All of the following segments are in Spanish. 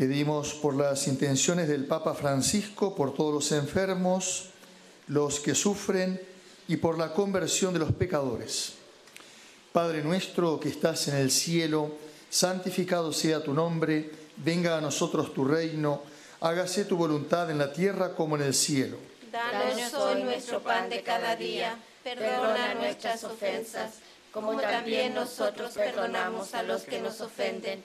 Pedimos por las intenciones del Papa Francisco, por todos los enfermos, los que sufren y por la conversión de los pecadores. Padre nuestro que estás en el cielo, santificado sea tu nombre, venga a nosotros tu reino, hágase tu voluntad en la tierra como en el cielo. Danos hoy nuestro pan de cada día, perdona nuestras ofensas, como también nosotros perdonamos a los que nos ofenden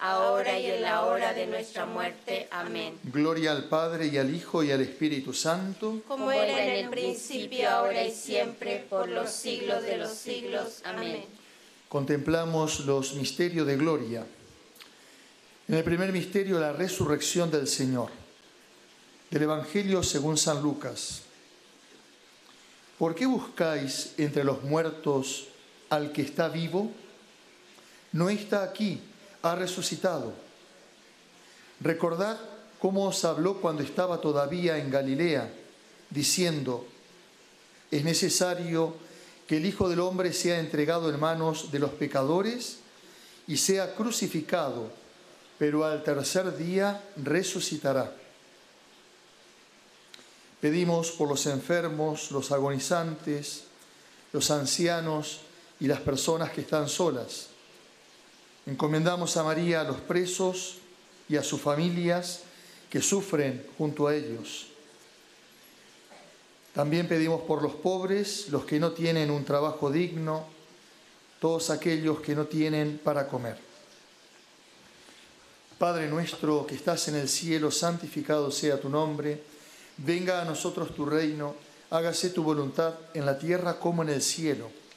ahora y en la hora de nuestra muerte. Amén. Gloria al Padre y al Hijo y al Espíritu Santo, como era en el principio, ahora y siempre, por los siglos de los siglos. Amén. Contemplamos los misterios de gloria. En el primer misterio, la resurrección del Señor. Del Evangelio según San Lucas. ¿Por qué buscáis entre los muertos al que está vivo? No está aquí ha resucitado. Recordad cómo os habló cuando estaba todavía en Galilea, diciendo, es necesario que el Hijo del Hombre sea entregado en manos de los pecadores y sea crucificado, pero al tercer día resucitará. Pedimos por los enfermos, los agonizantes, los ancianos y las personas que están solas Encomendamos a María a los presos y a sus familias que sufren junto a ellos. También pedimos por los pobres, los que no tienen un trabajo digno, todos aquellos que no tienen para comer. Padre nuestro que estás en el cielo, santificado sea tu nombre, venga a nosotros tu reino, hágase tu voluntad en la tierra como en el cielo.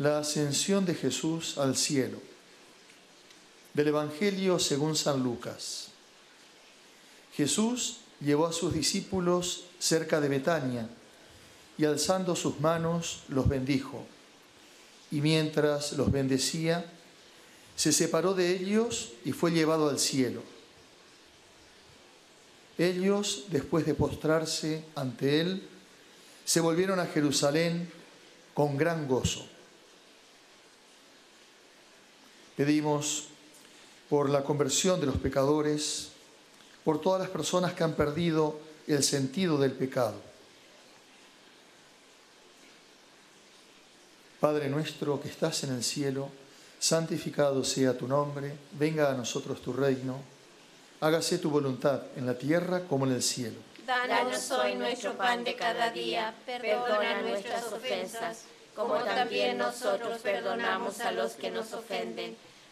la ascensión de Jesús al cielo. Del Evangelio según San Lucas. Jesús llevó a sus discípulos cerca de Betania y alzando sus manos los bendijo. Y mientras los bendecía, se separó de ellos y fue llevado al cielo. Ellos, después de postrarse ante él, se volvieron a Jerusalén con gran gozo. Pedimos por la conversión de los pecadores, por todas las personas que han perdido el sentido del pecado. Padre nuestro que estás en el cielo, santificado sea tu nombre, venga a nosotros tu reino, hágase tu voluntad en la tierra como en el cielo. Danos hoy nuestro pan de cada día, perdona nuestras ofensas, como también nosotros perdonamos a los que nos ofenden.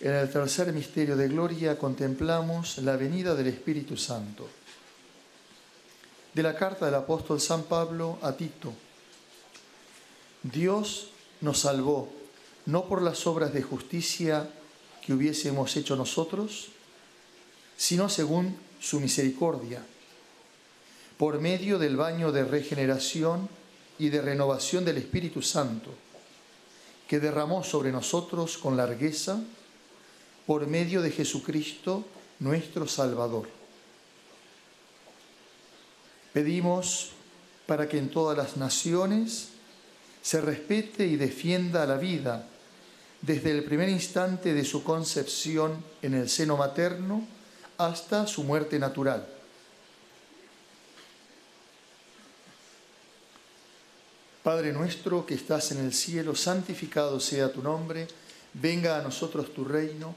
En el tercer misterio de gloria contemplamos la venida del Espíritu Santo. De la carta del apóstol San Pablo a Tito. Dios nos salvó, no por las obras de justicia que hubiésemos hecho nosotros, sino según su misericordia, por medio del baño de regeneración y de renovación del Espíritu Santo, que derramó sobre nosotros con largueza, por medio de Jesucristo nuestro Salvador. Pedimos para que en todas las naciones se respete y defienda la vida desde el primer instante de su concepción en el seno materno hasta su muerte natural. Padre nuestro que estás en el cielo, santificado sea tu nombre, venga a nosotros tu reino,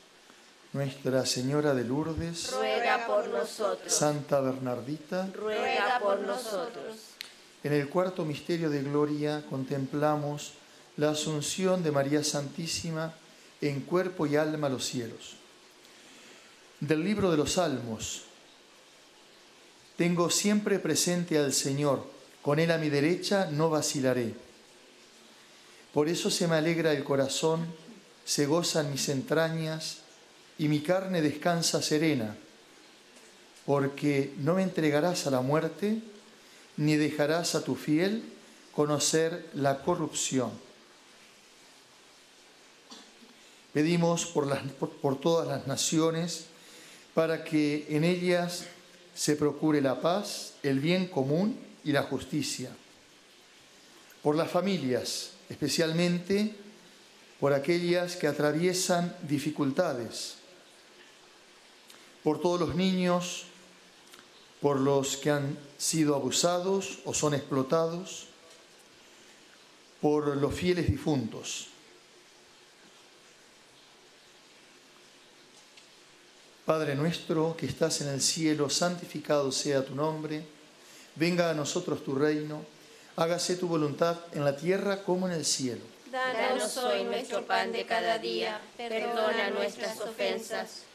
Nuestra Señora de Lourdes, ruega por nosotros. Santa Bernardita, ruega por nosotros. En el cuarto misterio de gloria contemplamos la asunción de María Santísima en cuerpo y alma a los cielos. Del libro de los Salmos, tengo siempre presente al Señor, con Él a mi derecha no vacilaré. Por eso se me alegra el corazón, se gozan mis entrañas y mi carne descansa serena, porque no me entregarás a la muerte, ni dejarás a tu fiel conocer la corrupción. Pedimos por, las, por, todas las naciones para que en ellas se procure la paz, el bien común y la justicia. Por las familias, especialmente por aquellas que atraviesan dificultades por todos los niños, por los que han sido abusados o son explotados, por los fieles difuntos. Padre nuestro que estás en el cielo, santificado sea tu nombre, venga a nosotros tu reino, hágase tu voluntad en la tierra como en el cielo. Danos hoy nuestro pan de cada día, perdona nuestras ofensas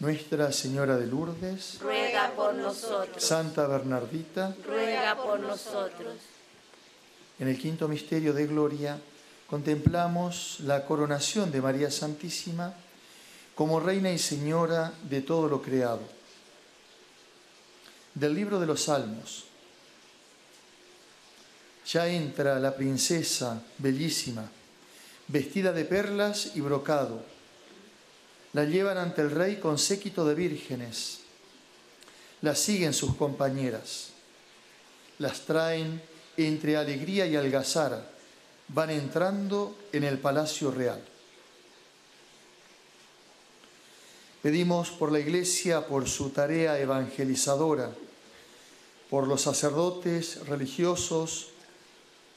Nuestra Señora de Lourdes, ruega por nosotros. Santa Bernardita, ruega por nosotros. En el quinto misterio de gloria contemplamos la coronación de María Santísima como Reina y Señora de todo lo creado. Del libro de los Salmos. Ya entra la princesa bellísima, vestida de perlas y brocado. La llevan ante el rey con séquito de vírgenes. La siguen sus compañeras. Las traen entre alegría y algazara van entrando en el palacio real. Pedimos por la Iglesia, por su tarea evangelizadora, por los sacerdotes religiosos,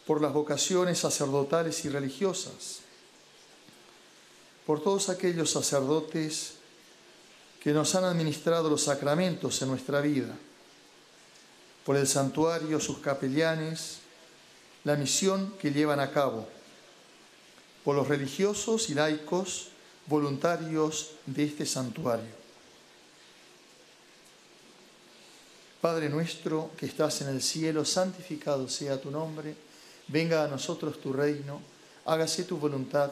por las vocaciones sacerdotales y religiosas, por todos aquellos sacerdotes que nos han administrado los sacramentos en nuestra vida, por el santuario, sus capellanes, la misión que llevan a cabo por los religiosos y laicos voluntarios de este santuario. Padre nuestro que estás en el cielo, santificado sea tu nombre, venga a nosotros tu reino, hágase tu voluntad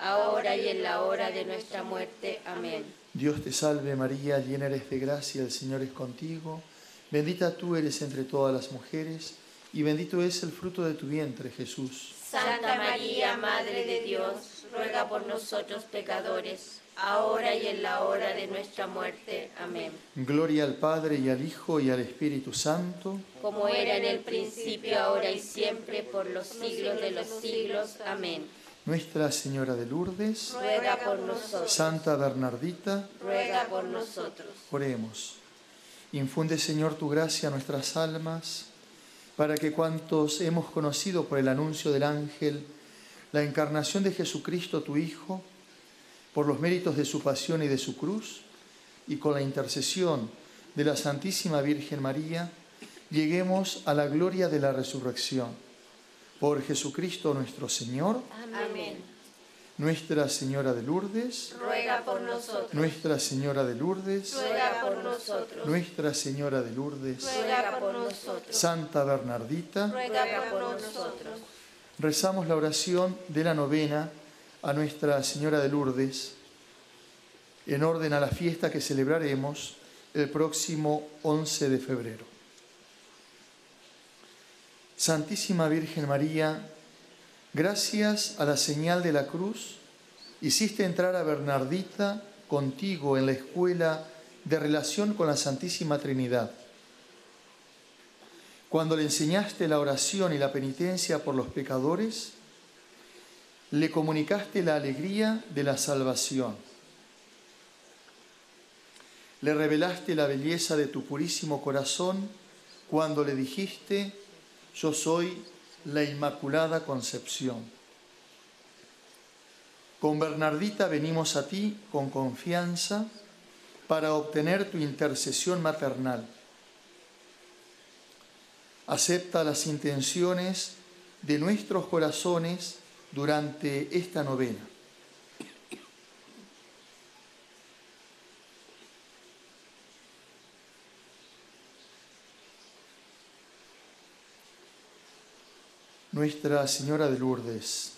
ahora y en la hora de nuestra muerte. Amén. Dios te salve María, llena eres de gracia, el Señor es contigo, bendita tú eres entre todas las mujeres, y bendito es el fruto de tu vientre, Jesús. Santa María, Madre de Dios, ruega por nosotros pecadores, ahora y en la hora de nuestra muerte. Amén. Gloria al Padre y al Hijo y al Espíritu Santo. Como era en el principio, ahora y siempre, por los siglos de los siglos. Amén. Nuestra Señora de Lourdes, ruega por nosotros. Santa Bernardita, ruega por nosotros. Oremos. Infunde, Señor, tu gracia a nuestras almas para que cuantos hemos conocido por el anuncio del ángel la encarnación de Jesucristo, tu Hijo, por los méritos de su pasión y de su cruz, y con la intercesión de la Santísima Virgen María, lleguemos a la gloria de la resurrección. Por Jesucristo nuestro Señor. Amén. Nuestra Señora de Lourdes, ruega por nosotros. Nuestra Señora de Lourdes, ruega por nosotros. Nuestra Señora de Lourdes, ruega por nosotros. Santa Bernardita, ruega por nosotros. Rezamos la oración de la novena a Nuestra Señora de Lourdes en orden a la fiesta que celebraremos el próximo 11 de febrero. Santísima Virgen María, Gracias a la señal de la cruz, hiciste entrar a Bernardita contigo en la escuela de relación con la Santísima Trinidad. Cuando le enseñaste la oración y la penitencia por los pecadores, le comunicaste la alegría de la salvación. Le revelaste la belleza de tu purísimo corazón cuando le dijiste, yo soy la Inmaculada Concepción. Con Bernardita venimos a ti con confianza para obtener tu intercesión maternal. Acepta las intenciones de nuestros corazones durante esta novena. Nuestra Señora de Lourdes,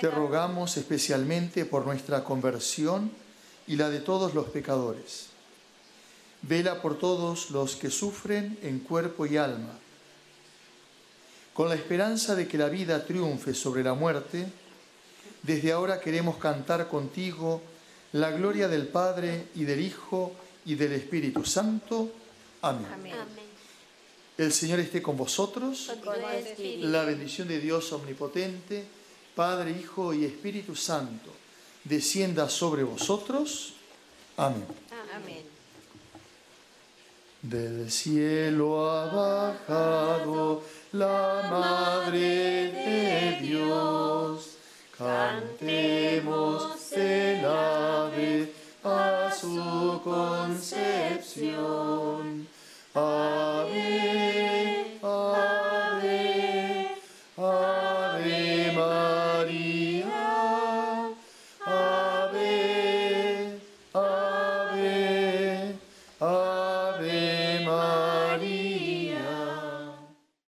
te rogamos especialmente por nuestra conversión y la de todos los pecadores. Vela por todos los que sufren en cuerpo y alma. Con la esperanza de que la vida triunfe sobre la muerte, desde ahora queremos cantar contigo la gloria del Padre y del Hijo y del Espíritu Santo. Amén. El Señor esté con vosotros. la bendición de Dios omnipotente, Padre, Hijo y Espíritu Santo, descienda sobre vosotros. Amén. Amén. Del cielo ha bajado la Madre de Dios. Cantemos el ave a su concepción.